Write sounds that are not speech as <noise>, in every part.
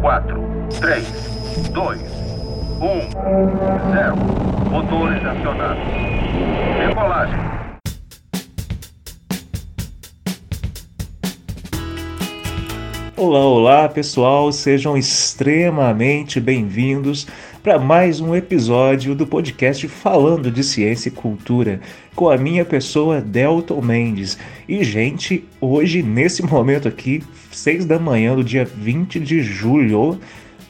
4, 3, 2, 1, 0. Motores acionados. Decolagem. Olá, olá pessoal, sejam extremamente bem-vindos para mais um episódio do podcast Falando de Ciência e Cultura, com a minha pessoa Delton Mendes. E, gente, hoje, nesse momento aqui, 6 da manhã do dia 20 de julho,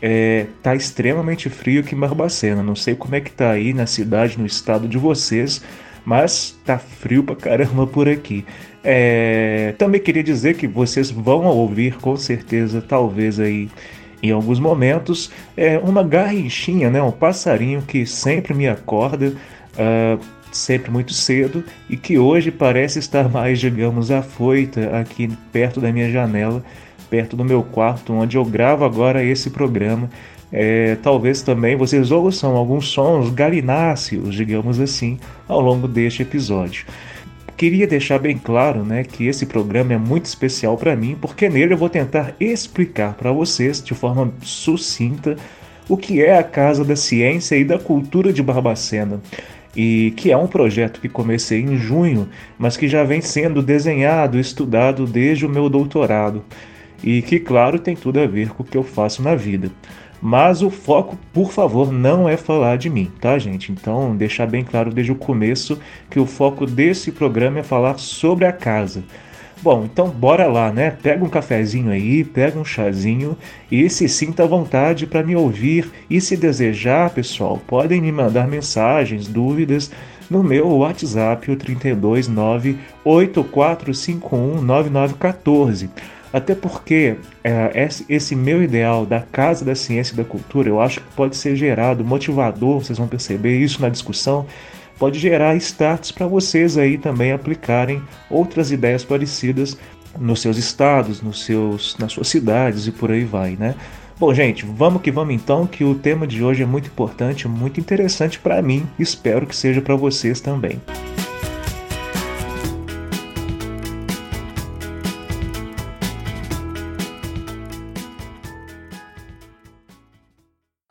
é, tá extremamente frio aqui em Barbacena. Não sei como é que tá aí na cidade, no estado de vocês, mas tá frio pra caramba por aqui. É, também queria dizer que vocês vão ouvir com certeza, talvez aí em alguns momentos, é uma garrinchinha, né, um passarinho que sempre me acorda, uh, sempre muito cedo e que hoje parece estar mais, digamos, afoita aqui perto da minha janela, perto do meu quarto, onde eu gravo agora esse programa. É, talvez também vocês ouçam alguns sons galináceos, digamos assim, ao longo deste episódio. Queria deixar bem claro né, que esse programa é muito especial para mim, porque nele eu vou tentar explicar para vocês de forma sucinta o que é a Casa da Ciência e da Cultura de Barbacena. E que é um projeto que comecei em junho, mas que já vem sendo desenhado, estudado desde o meu doutorado. E que, claro, tem tudo a ver com o que eu faço na vida. Mas o foco, por favor, não é falar de mim, tá, gente? Então, deixar bem claro desde o começo que o foco desse programa é falar sobre a casa. Bom, então bora lá, né? Pega um cafezinho aí, pega um chazinho e se sinta à vontade para me ouvir. E se desejar, pessoal, podem me mandar mensagens, dúvidas no meu WhatsApp, o 329 8451 9914. Até porque é, esse meu ideal da Casa da Ciência e da Cultura, eu acho que pode ser gerado, motivador, vocês vão perceber isso na discussão, pode gerar starts para vocês aí também aplicarem outras ideias parecidas nos seus estados, nos seus, nas suas cidades e por aí vai, né? Bom, gente, vamos que vamos então, que o tema de hoje é muito importante, muito interessante para mim, espero que seja para vocês também.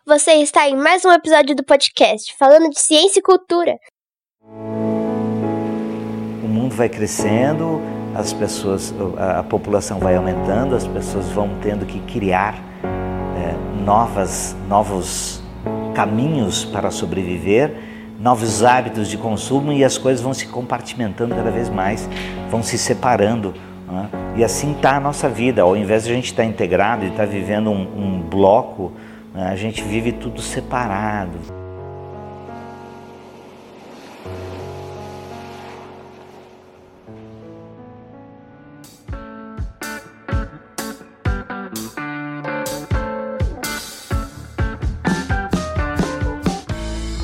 Você está em mais um episódio do podcast falando de ciência e cultura. O mundo vai crescendo, as pessoas, a, população vai aumentando, as pessoas vão tendo que criar novas, novos caminhos para sobreviver, novos hábitos de consumo e as coisas vão se compartimentando cada vez mais, vão se separando. Né? E assim está a nossa vida. Ao invés de a gente estar tá integrado e estar tá vivendo um, um bloco né? A gente vive tudo separado.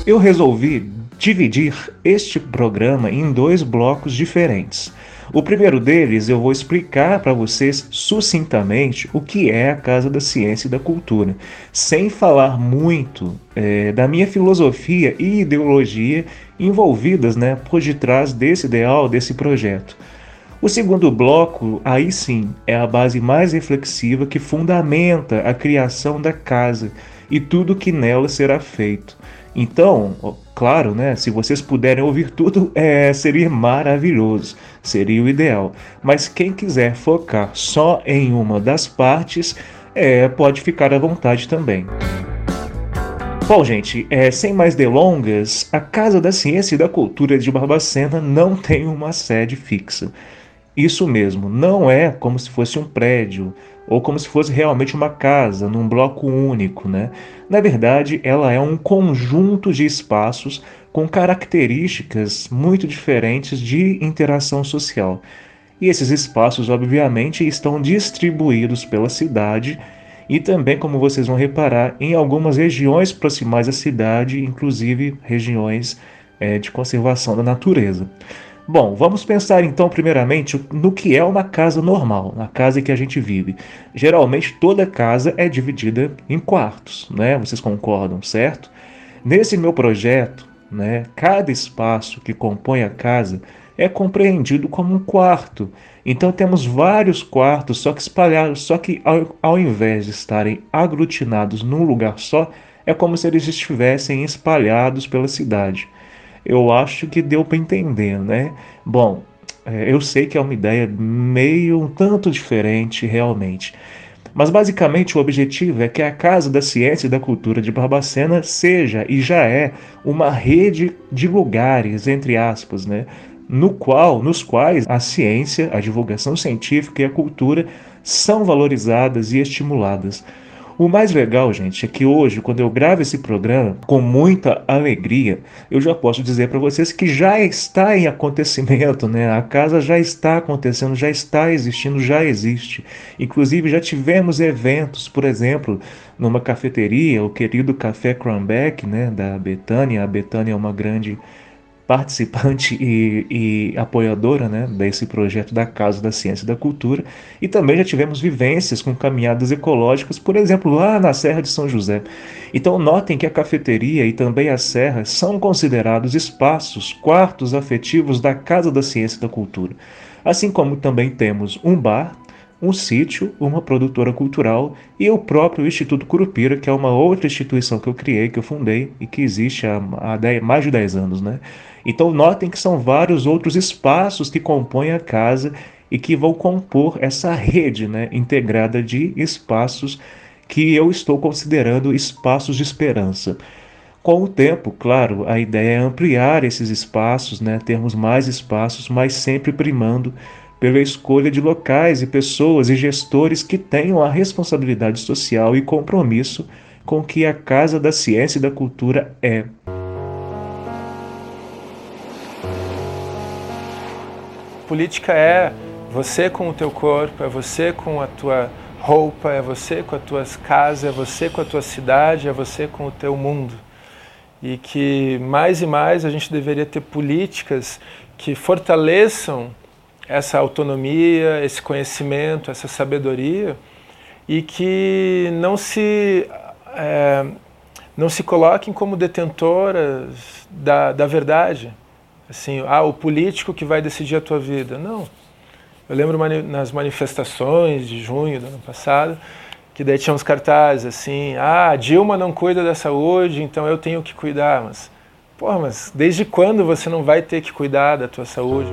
Eu resolvi dividir este programa em dois blocos diferentes. O primeiro deles eu vou explicar para vocês sucintamente o que é a Casa da Ciência e da Cultura, sem falar muito é, da minha filosofia e ideologia envolvidas né, por detrás desse ideal, desse projeto. O segundo bloco, aí sim, é a base mais reflexiva que fundamenta a criação da casa e tudo que nela será feito. Então, claro, né? Se vocês puderem ouvir tudo, <laughs> é, seria maravilhoso, seria o ideal. Mas quem quiser focar só em uma das partes, é, pode ficar à vontade também. Bom, gente, é, sem mais delongas, a Casa da Ciência e da Cultura de Barbacena não tem uma sede fixa. Isso mesmo, não é como se fosse um prédio ou como se fosse realmente uma casa, num bloco único, né? Na verdade, ela é um conjunto de espaços com características muito diferentes de interação social. E esses espaços, obviamente, estão distribuídos pela cidade e também, como vocês vão reparar, em algumas regiões proximais à cidade, inclusive regiões é, de conservação da natureza. Bom, vamos pensar então, primeiramente, no que é uma casa normal, na casa que a gente vive. Geralmente, toda casa é dividida em quartos, né? Vocês concordam, certo? Nesse meu projeto, né, cada espaço que compõe a casa é compreendido como um quarto. Então temos vários quartos, só que espalhados, só que ao, ao invés de estarem aglutinados num lugar só, é como se eles estivessem espalhados pela cidade eu acho que deu para entender, né? Bom, é, eu sei que é uma ideia meio um tanto diferente realmente. Mas basicamente o objetivo é que a Casa da Ciência e da Cultura de Barbacena seja e já é uma rede de lugares, entre aspas, né? No qual, nos quais a ciência, a divulgação científica e a cultura são valorizadas e estimuladas. O mais legal, gente, é que hoje, quando eu gravo esse programa, com muita alegria, eu já posso dizer para vocês que já está em acontecimento, né? A casa já está acontecendo, já está existindo, já existe. Inclusive, já tivemos eventos, por exemplo, numa cafeteria, o querido Café Cranbeck, né, da Betânia. A Betânia é uma grande participante e, e, apoiadora né, desse projeto da Casa da Ciência e da Cultura. E também já tivemos vivências com caminhadas ecológicas, por exemplo, lá na Serra de São José. Então, notem que a cafeteria e também a serra são considerados espaços, quartos afetivos da Casa da Ciência e da Cultura. Assim como também temos um bar, um sítio, uma produtora cultural e o próprio Instituto Curupira, que é uma outra instituição que eu criei, que eu fundei e que existe há, mais de 10 anos, né? Então notem que são vários outros espaços que compõem a casa e que vão compor essa rede né, integrada de espaços que eu estou considerando espaços de esperança. Com o tempo, claro, a ideia é ampliar esses espaços, né, termos mais espaços, mas sempre primando pela escolha de locais e pessoas e gestores que tenham a responsabilidade social e compromisso com que a Casa da Ciência e da Cultura é. Política é você com o teu corpo, é você com a tua roupa, é você com as tuas casas, é você com a tua cidade, é você com o teu mundo. E que mais e mais a gente deveria ter políticas que fortaleçam essa autonomia, esse conhecimento, essa sabedoria e que não se é, não se coloquem como detentoras da, da verdade. Assim, ah, o político que vai decidir a tua vida. Não. Eu lembro nas manifestações de junho do ano passado, que daí tinha uns cartazes assim, ah, Dilma não cuida da saúde, então eu tenho que cuidar. Mas, porra, mas desde quando você não vai ter que cuidar da tua saúde?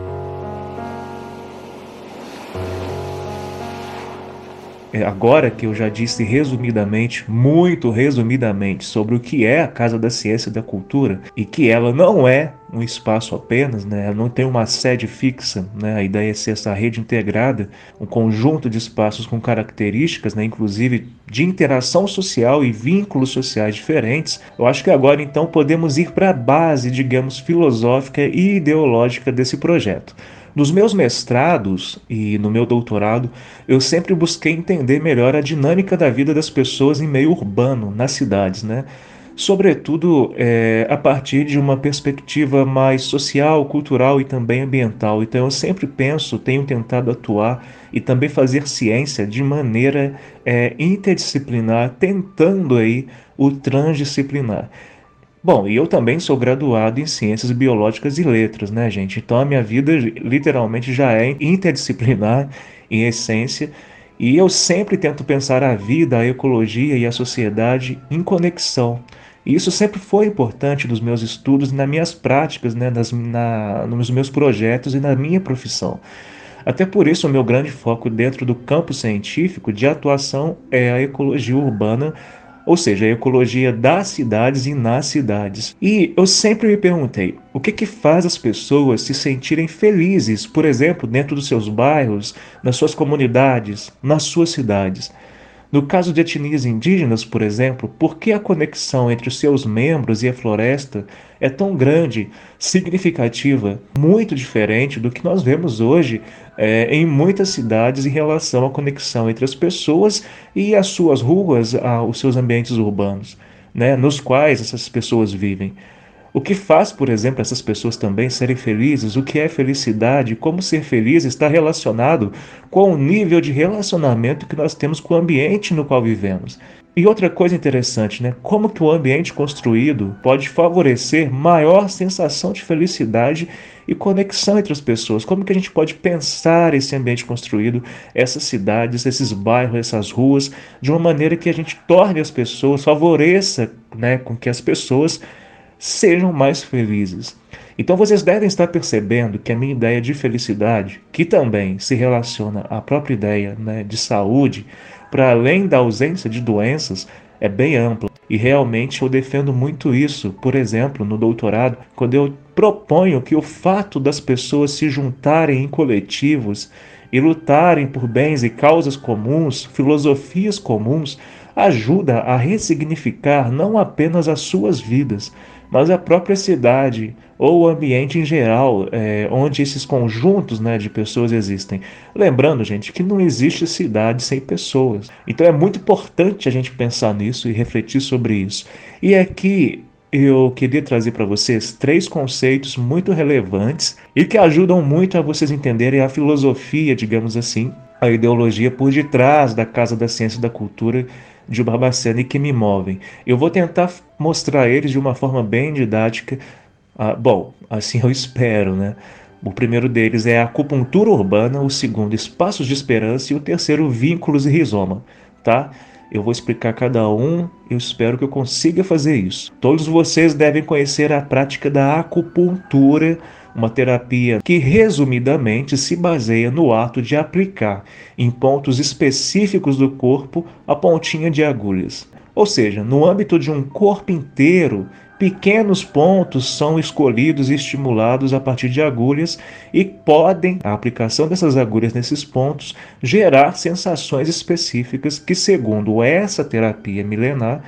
Agora que eu já disse resumidamente, muito resumidamente, sobre o que é a Casa da Ciência e da Cultura e que ela não é um espaço apenas, né? ela não tem uma sede fixa, né? a ideia é ser essa rede integrada, um conjunto de espaços com características, né? inclusive de interação social e vínculos sociais diferentes. Eu acho que agora então podemos ir para a base, digamos, filosófica e ideológica desse projeto. Nos meus mestrados e no meu doutorado, eu sempre busquei entender melhor a dinâmica da vida das pessoas em meio urbano, nas cidades, né? Sobretudo é, a partir de uma perspectiva mais social, cultural e também ambiental. Então eu sempre penso, tenho tentado atuar e também fazer ciência de maneira é, interdisciplinar, tentando aí o transdisciplinar. Bom, e eu também sou graduado em Ciências Biológicas e Letras, né, gente? Então a minha vida literalmente já é interdisciplinar em essência, e eu sempre tento pensar a vida, a ecologia e a sociedade em conexão. E isso sempre foi importante nos meus estudos nas minhas práticas, né, nas, na, nos meus projetos e na minha profissão. Até por isso, o meu grande foco dentro do campo científico de atuação é a ecologia urbana ou seja, a ecologia das cidades e nas cidades. E eu sempre me perguntei, o que que faz as pessoas se sentirem felizes, por exemplo, dentro dos seus bairros, nas suas comunidades, nas suas cidades? No caso de etnias indígenas, por exemplo, por que a conexão entre os seus membros e a floresta é tão grande, significativa, muito diferente do que nós vemos hoje é, em muitas cidades em relação à conexão entre as pessoas e as suas ruas, os seus ambientes urbanos, né, nos quais essas pessoas vivem? O que faz, por exemplo, essas pessoas também serem felizes, o que é felicidade, como ser feliz está relacionado com o nível de relacionamento que nós temos com o ambiente no qual vivemos. E outra coisa interessante, né? Como que o ambiente construído pode favorecer maior sensação de felicidade e conexão entre as pessoas? Como que a gente pode pensar esse ambiente construído, essas cidades, esses bairros, essas ruas, de uma maneira que a gente torne as pessoas, favoreça, né, com que as pessoas sejam mais felizes. Então vocês devem estar percebendo que a minha ideia de felicidade, que também se relaciona à própria ideia né, de saúde, para além da ausência de doenças, é bem ampla. E realmente eu defendo muito isso, por exemplo, no doutorado, quando eu proponho que o fato das pessoas se juntarem em coletivos e lutarem por bens e causas comuns, filosofias comuns, ajuda a ressignificar não apenas as suas vidas, mas a própria cidade ou o ambiente em geral, é, onde esses conjuntos né, de pessoas existem. Lembrando, gente, que não existe cidade sem pessoas. Então é muito importante a gente pensar nisso e refletir sobre isso. E aqui eu queria trazer para vocês três conceitos muito relevantes e que ajudam muito a vocês entenderem a filosofia, digamos assim, a ideologia por detrás da Casa da Ciência e da Cultura de Barbacena e que me movem. Eu vou tentar mostrar eles de uma forma bem didática. Ah, bom, assim eu <laughs> espero, né? O primeiro deles é a acupuntura urbana, o segundo, espaços de esperança e o terceiro, vínculos e rizoma, tá? Eu vou explicar cada um, eu espero que eu consiga fazer isso. Todos vocês devem conhecer a prática da acupuntura uma terapia que resumidamente se baseia no ato de aplicar em pontos específicos do corpo a pontinha de agulhas. Ou seja, no âmbito de um corpo inteiro, pequenos pontos são escolhidos e estimulados a partir de agulhas e podem, a aplicação dessas agulhas nesses pontos, gerar sensações específicas que, segundo essa terapia milenar,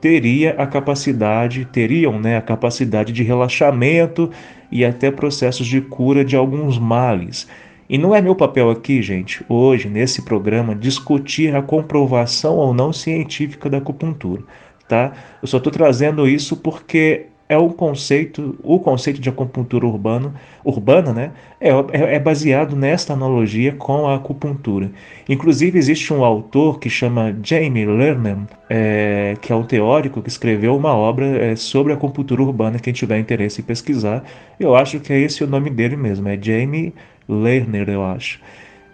teria a capacidade, teriam né, a capacidade de relaxamento e até processos de cura de alguns males. E não é meu papel aqui, gente, hoje, nesse programa, discutir a comprovação ou não científica da acupuntura, tá? Eu só estou trazendo isso porque é um conceito, o conceito de acupuntura urbano, urbana, né, é, é, é, baseado nesta analogia com a acupuntura. Inclusive existe um autor que chama Jamie Lerner, é, que é um teórico que escreveu uma obra é, sobre a acupuntura urbana. Quem tiver interesse em pesquisar, eu acho que é esse o nome dele mesmo, é Jamie Lerner, eu acho.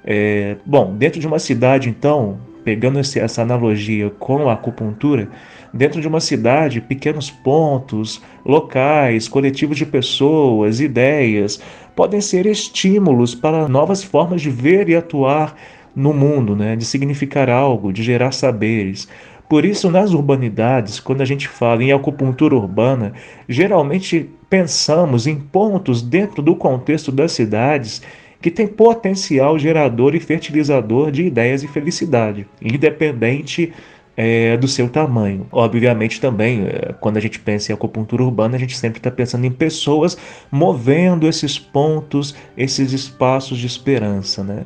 É, bom, dentro de uma cidade, então, pegando esse, essa analogia com a acupuntura, dentro de uma cidade, pequenos pontos, locais, coletivos de pessoas, ideias, podem ser estímulos para novas formas de ver e atuar no mundo, né? de significar algo, de gerar saberes. Por isso, nas urbanidades, quando a gente fala em acupuntura urbana, geralmente pensamos em pontos dentro do contexto das cidades que tem potencial gerador e fertilizador de ideias e felicidade, independente é, do seu tamanho. Obviamente, também, é, quando a gente pensa em acupuntura urbana, a gente sempre está pensando em pessoas movendo esses pontos, esses espaços de esperança, né?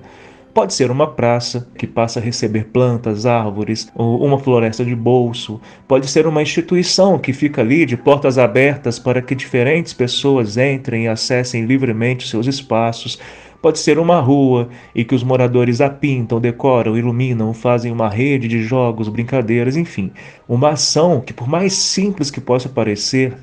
Pode ser uma praça que passa a receber plantas, árvores, ou uma floresta de bolso. Pode ser uma instituição que fica ali de portas abertas para que diferentes pessoas entrem e acessem livremente seus espaços. Pode ser uma rua e que os moradores a pintam, decoram, iluminam, fazem uma rede de jogos, brincadeiras, enfim. Uma ação que, por mais simples que possa parecer,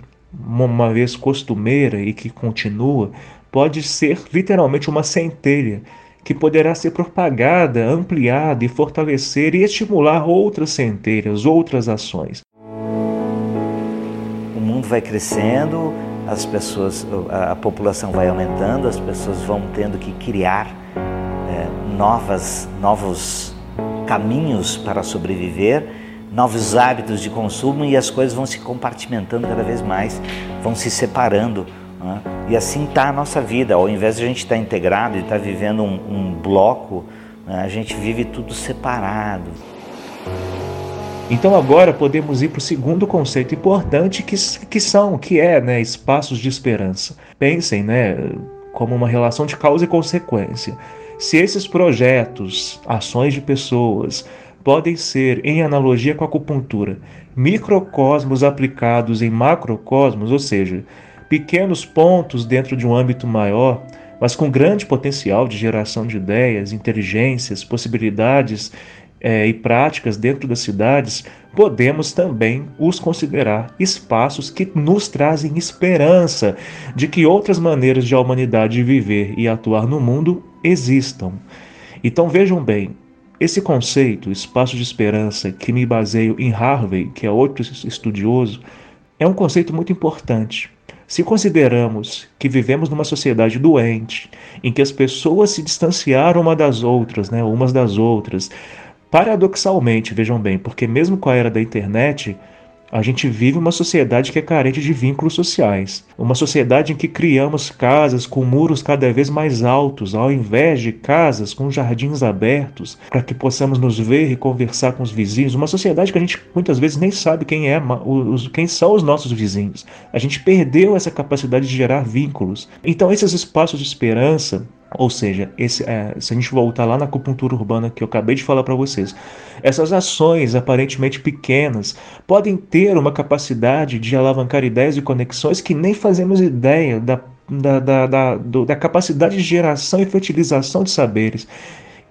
uma vez costumeira e que continua, pode ser literalmente uma centelha que poderá ser propagada, ampliada e fortalecer e estimular outras centelhas, outras ações. O mundo vai crescendo, as pessoas, a, população vai aumentando, as pessoas vão tendo que criar é, novas, novos caminhos para sobreviver, novos hábitos de consumo e as coisas vão se compartimentando cada vez mais, vão se separando. Né? E assim está a nossa vida. Ao invés de a gente estar tá integrado e estar tá vivendo um, um bloco, né, a gente vive tudo separado. Então agora podemos ir para o segundo conceito importante que, que são, que é, né, espaços de esperança. Pensem, né, como uma relação de causa e consequência. Se esses projetos, ações de pessoas, podem ser, em analogia com a acupuntura, microcosmos aplicados em macrocosmos, ou seja, pequenos pontos dentro de um âmbito maior, mas com grande potencial de geração de ideias, inteligências, possibilidades é, e práticas dentro das cidades, podemos também os considerar espaços que nos trazem esperança de que outras maneiras de a humanidade viver e atuar no mundo existam. Então vejam bem, esse conceito, espaço de esperança, que me baseio em Harvey, que é outro estudioso, é um conceito muito importante. Se consideramos que vivemos numa sociedade doente, em que as pessoas se distanciaram uma das outras, né, umas das outras, Paradoxalmente, vejam bem, porque mesmo com a era da internet, a gente vive uma sociedade que é carente de vínculos sociais. Uma sociedade em que criamos casas com muros cada vez mais altos, ao invés de casas com jardins abertos, para que possamos nos ver e conversar com os vizinhos. Uma sociedade que a gente muitas vezes nem sabe quem é, quem são os nossos vizinhos. A gente perdeu essa capacidade de gerar vínculos. Então, esses espaços de esperança ou seja, esse, é, se a gente voltar lá na acupuntura urbana que eu acabei de falar para vocês, essas ações aparentemente pequenas podem ter uma capacidade de alavancar ideias e conexões que nem fazemos ideia da, da, da, da, do, da capacidade de geração e fertilização de saberes.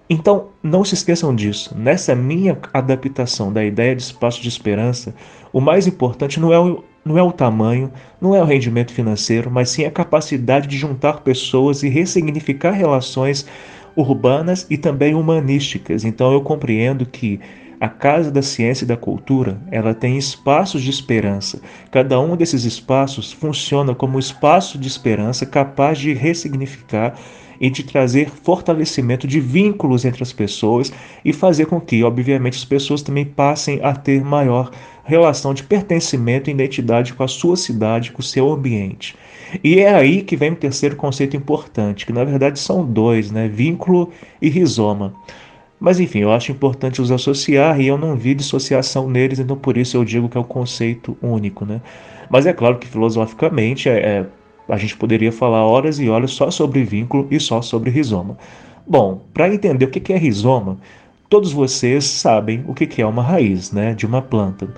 Então, não se esqueçam disso. Nessa minha adaptação da ideia de espaço de esperança, o mais importante não é o não é o tamanho, não é o rendimento financeiro, mas sim a capacidade de juntar pessoas e ressignificar relações urbanas e também humanísticas. Então eu compreendo que a Casa da Ciência e da Cultura, ela tem espaços de esperança. Cada um desses espaços funciona como espaço de esperança capaz de ressignificar e de trazer fortalecimento de vínculos entre as pessoas e fazer com que, obviamente, as pessoas também passem a ter maior relação de pertencimento e identidade com a sua cidade, com o seu ambiente. E é aí que vem o terceiro conceito importante, que na verdade são dois, né? Vínculo e rizoma. Mas enfim, eu acho importante os associar e eu não vi dissociação neles, então por isso eu digo que é um conceito único, né? Mas é claro que filosoficamente é, é, a gente poderia falar horas e horas só sobre vínculo e só sobre rizoma. Bom, para entender o que é rizoma, todos vocês sabem o que é uma raiz né, de uma planta.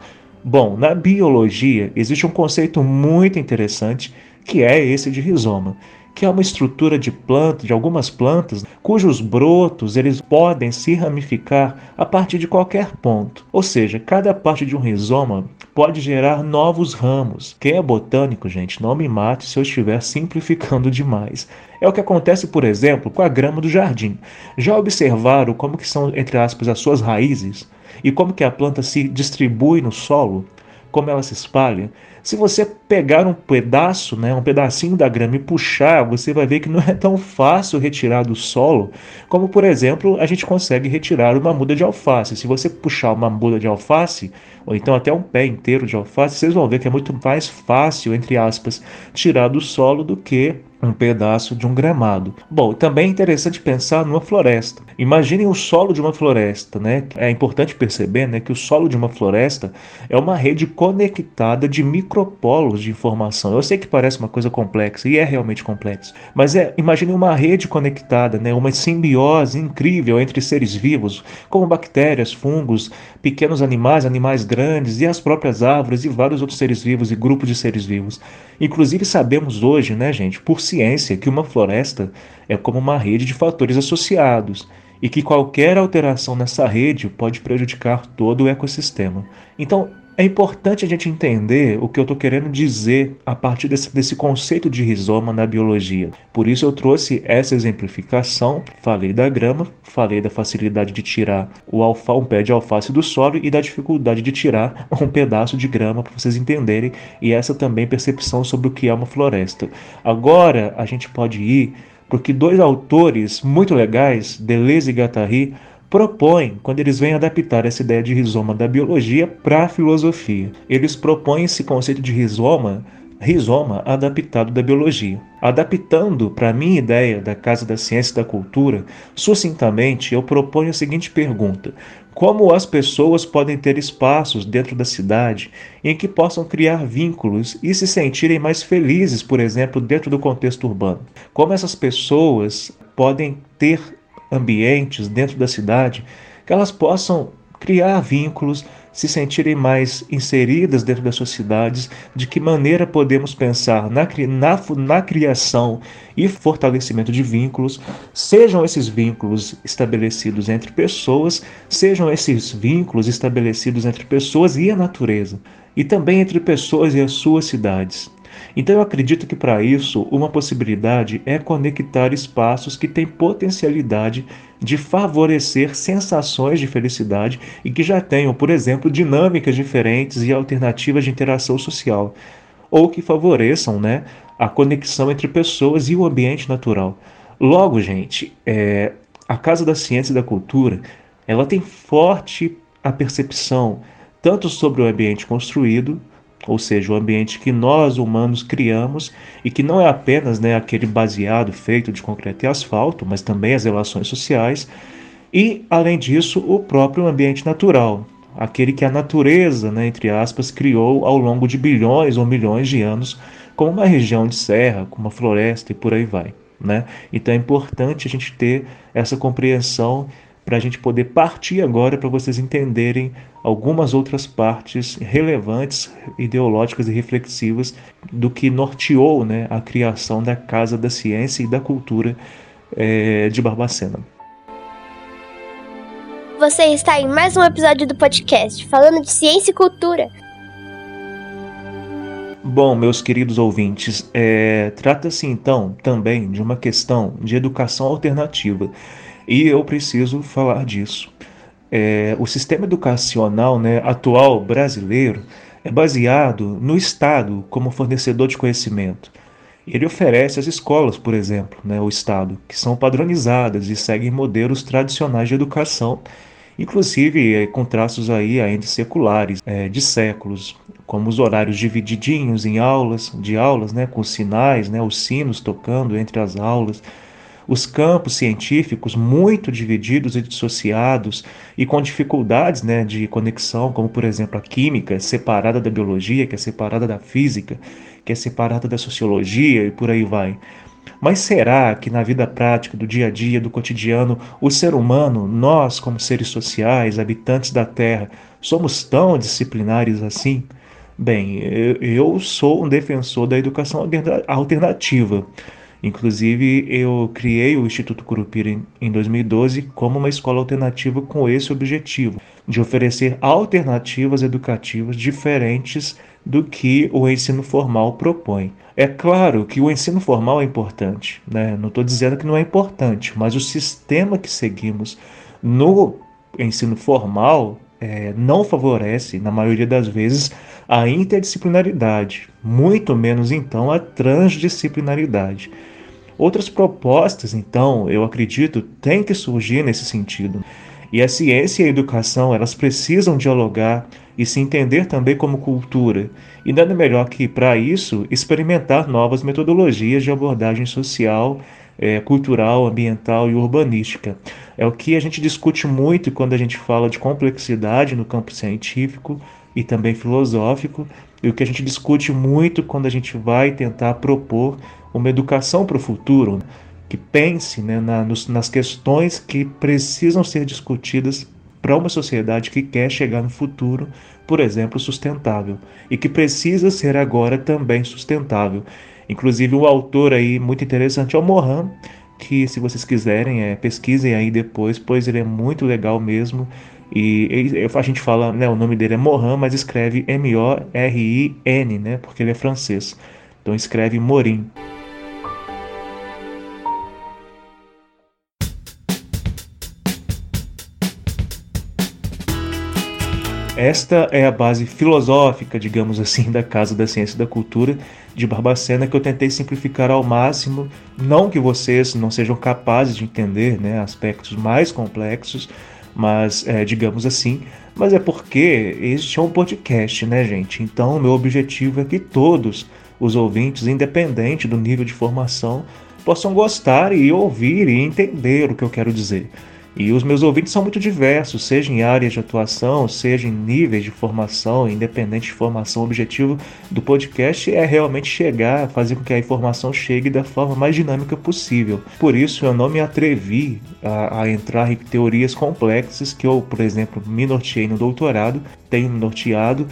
Bom, na biologia existe um conceito muito interessante que é esse de rizoma, que é uma estrutura de planta, de algumas plantas, cujos brotos eles podem se ramificar a partir de qualquer ponto. Ou seja, cada parte de um rizoma pode gerar novos ramos. Quem é botânico, gente, não me mate se eu estiver simplificando demais. É o que acontece, por exemplo, com a grama do jardim. Já observaram como que são, entre aspas, as suas raízes? e como que a planta se distribui no solo, como ela se espalha. Se você pegar um pedaço, né, um pedacinho da grama e puxar, você vai ver que não é tão fácil retirar do solo, como por exemplo, a gente consegue retirar uma muda de alface. Se você puxar uma muda de alface, ou então até um pé inteiro de alface, vocês vão ver que é muito mais fácil, entre aspas, tirar do solo do que um pedaço de um gramado. Bom, também é interessante pensar numa floresta. Imaginem o solo de uma floresta, né? É importante perceber, né, que o solo de uma floresta é uma rede conectada de micropolos de informação. Eu sei que parece uma coisa complexa e é realmente complexo, mas é, imagine uma rede conectada, né, uma simbiose incrível entre seres vivos, como bactérias, fungos, pequenos animais, animais grandes e as próprias árvores e vários outros seres vivos e grupos de seres vivos. Inclusive sabemos hoje, né, gente, por ciência, que uma floresta é como uma rede de fatores associados e que qualquer alteração nessa rede pode prejudicar todo o ecossistema. Então, é importante a gente entender o que eu estou querendo dizer a partir desse, desse, conceito de rizoma na biologia. Por isso eu trouxe essa exemplificação, falei da grama, falei da facilidade de tirar o alfa, um pé de alface do solo e da dificuldade de tirar um pedaço de grama para vocês entenderem e essa também percepção sobre o que é uma floresta. Agora a gente pode ir porque dois autores muito legais, Deleuze e Guattari, propõem, quando eles vêm adaptar essa ideia de rizoma da biologia para a filosofia. Eles propõem esse conceito de rizoma rizoma adaptado da biologia. Adaptando para a minha ideia da Casa da Ciência e da Cultura, sucintamente eu proponho a seguinte pergunta: como as pessoas podem ter espaços dentro da cidade em que possam criar vínculos e se sentirem mais felizes, por exemplo, dentro do contexto urbano. Como essas pessoas podem ter ambientes dentro da cidade que elas possam criar vínculos, se sentirem mais inseridas dentro das suas cidades, de que maneira podemos pensar na, na, na criação e fortalecimento de vínculos, sejam esses vínculos estabelecidos entre pessoas, sejam esses vínculos estabelecidos entre pessoas e a natureza, e também entre pessoas e as suas cidades. Então eu acredito que para isso uma possibilidade é conectar espaços que têm potencialidade de favorecer sensações de felicidade e que já tenham, por exemplo, dinâmicas diferentes e alternativas de interação social, ou que favoreçam né, a conexão entre pessoas e o ambiente natural. Logo, gente, é, a Casa da Ciência e da Cultura ela tem forte a percepção tanto sobre o ambiente construído ou seja, o ambiente que nós humanos criamos e que não é apenas né, aquele baseado feito de concreto e asfalto, mas também as relações sociais e, além disso, o próprio ambiente natural, aquele que a natureza, né, entre aspas, criou ao longo de bilhões ou milhões de anos, como uma região de serra, como uma floresta e por aí vai. Né? Então é importante a gente ter essa compreensão para a gente poder partir agora para vocês entenderem algumas outras partes relevantes, ideológicas e reflexivas do que norteou né, a criação da Casa da Ciência e da Cultura é, de Barbacena. Você está em mais um episódio do podcast falando de ciência e cultura. Bom, meus queridos ouvintes, é, trata-se então também de uma questão de educação alternativa. E eu preciso falar disso. É, o sistema educacional né, atual brasileiro é baseado no Estado como fornecedor de conhecimento. Ele oferece as escolas, por exemplo, né, o Estado, que são padronizadas e seguem modelos tradicionais de educação, inclusive é, com traços aí ainda seculares, é, de séculos, como os horários divididinhos em aulas, de aulas, né, com sinais, né, os sinos tocando entre as aulas, os campos científicos muito divididos e dissociados e com dificuldades né, de conexão, como por exemplo a química separada da biologia, que é separada da física, que é separada da sociologia e por aí vai. Mas será que na vida prática, do dia a dia, do cotidiano, o ser humano, nós como seres sociais, habitantes da Terra, somos tão disciplinares assim? Bem, eu sou um defensor da educação alternativa. Inclusive, eu criei o Instituto Curupira em 2012 como uma escola alternativa com esse objetivo, de oferecer alternativas educativas diferentes do que o ensino formal propõe. É claro que o ensino formal é importante, né? não estou dizendo que não é importante, mas o sistema que seguimos no ensino formal é, não favorece, na maioria das vezes, a interdisciplinaridade, muito menos então a transdisciplinaridade. Outras propostas, então, eu acredito, têm que surgir nesse sentido. E a ciência e a educação, elas precisam dialogar e se entender também como cultura. E nada melhor que, para isso, experimentar novas metodologias de abordagem social, é, cultural, ambiental e urbanística. É o que a gente discute muito quando a gente fala de complexidade no campo científico e também filosófico, e o que a gente discute muito quando a gente vai tentar propor uma educação para o futuro que pense né, na, nos, nas questões que precisam ser discutidas para uma sociedade que quer chegar no futuro, por exemplo, sustentável, e que precisa ser agora também sustentável. Inclusive, um autor aí muito interessante é o Mohan, que se vocês quiserem, é, pesquisem aí depois, pois ele é muito legal mesmo. E, a gente fala, né, o nome dele é Mohan, mas escreve M-O-R-I-N, né, porque ele é francês. Então escreve Morin. Esta é a base filosófica, digamos assim, da Casa da Ciência e da Cultura de Barbacena que eu tentei simplificar ao máximo. Não que vocês não sejam capazes de entender né, aspectos mais complexos, mas é, digamos assim. Mas é porque este é um podcast, né, gente? Então, meu objetivo é que todos os ouvintes, independente do nível de formação, possam gostar e ouvir e entender o que eu quero dizer. E os meus ouvintes são muito diversos, seja em áreas de atuação, seja em níveis de formação, independente de formação. O objetivo do podcast é realmente chegar, fazer com que a informação chegue da forma mais dinâmica possível. Por isso eu não me atrevi a, a entrar em teorias complexas que eu, por exemplo, me norteei no doutorado, tenho me norteado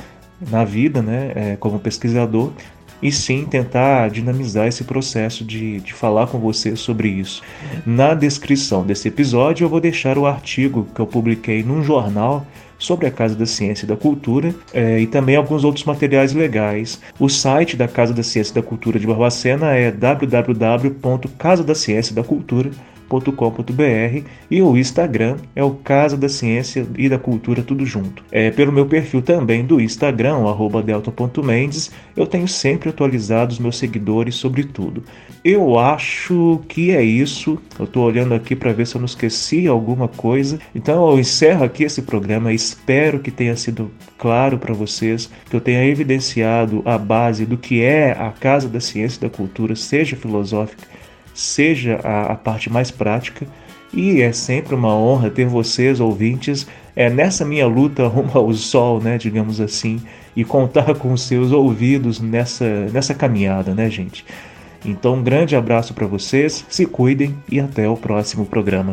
na vida, né, é, como pesquisador, e sim tentar dinamizar esse processo de, de falar com você sobre isso. Na descrição desse episódio eu vou deixar o artigo que eu publiquei num jornal sobre a Casa da Ciência e da Cultura é, e também alguns outros materiais legais. O site da Casa da Ciência e da Cultura de Barbacena é www.casadacienciadacultura.com www.cultura.com.br e o Instagram é o Casa da Ciência e da Cultura tudo junto. É, pelo meu perfil também do Instagram, delta.mendes, eu tenho sempre atualizado os meus seguidores sobre tudo. Eu acho que é isso. Eu estou olhando aqui para ver se eu não esqueci alguma coisa. Então eu encerro aqui esse programa. Espero que tenha sido claro para vocês, que eu tenha evidenciado a base do que é a Casa da Ciência e da Cultura, seja filosófica seja a, a parte mais prática. E é sempre uma honra ter vocês, ouvintes, é, nessa minha luta rumo ao sol, né, digamos assim, e contar com seus ouvidos nessa, nessa caminhada, né, gente? Então, um grande abraço para vocês, se cuidem e até o próximo programa.